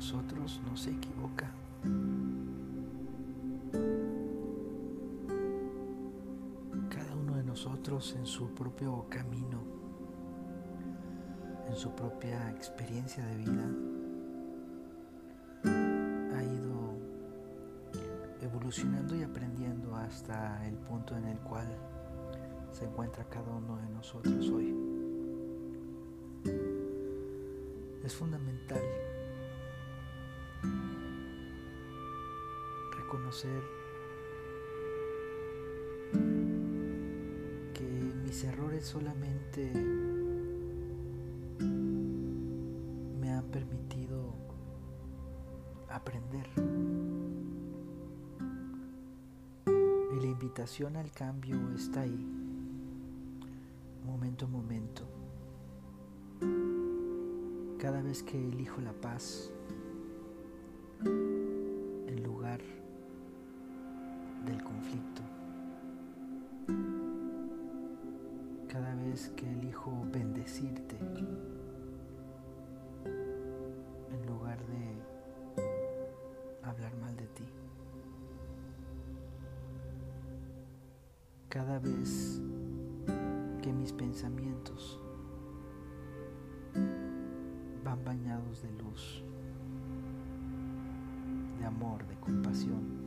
nosotros no se equivoca. Cada uno de nosotros en su propio camino, en su propia experiencia de vida, ha ido evolucionando y aprendiendo hasta el punto en el cual se encuentra cada uno de nosotros hoy. Es fundamental reconocer que mis errores solamente me han permitido aprender. Y la invitación al cambio está ahí, momento a momento. Cada vez que elijo la paz, Que elijo bendecirte en lugar de hablar mal de ti. Cada vez que mis pensamientos van bañados de luz de amor, de compasión.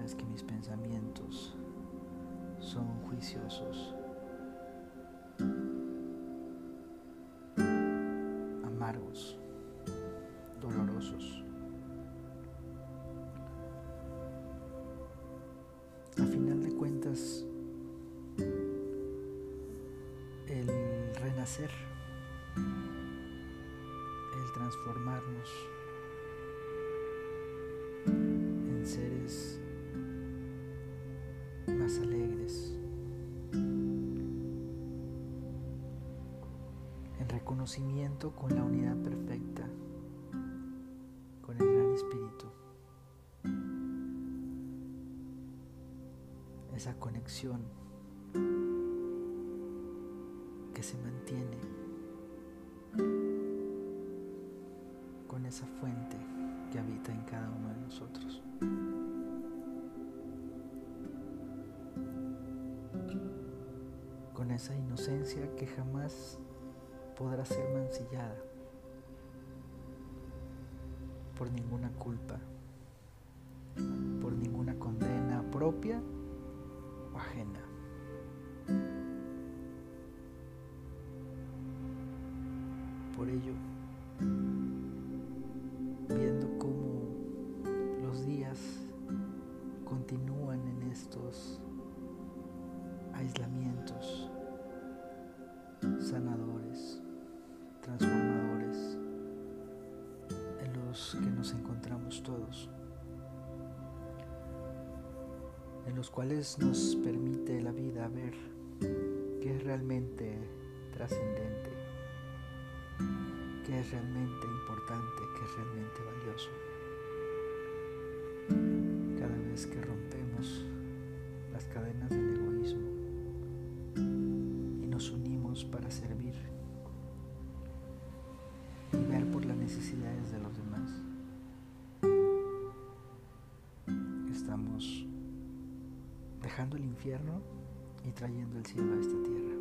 Que mis pensamientos son juiciosos, amargos, dolorosos, a final de cuentas, el renacer transformarnos reconocimiento con la unidad perfecta, con el gran espíritu, esa conexión que se mantiene esa fuente que habita en cada uno de nosotros. Con esa inocencia que jamás podrá ser mancillada por ninguna culpa, por ninguna condena propia o ajena. Por ello, aislamientos sanadores, transformadores en los que nos encontramos todos, en los cuales nos permite la vida ver qué es realmente trascendente, qué es realmente importante, qué es realmente valioso. Cada vez que rompemos las cadenas del Dejando el infierno y trayendo el cielo a esta tierra.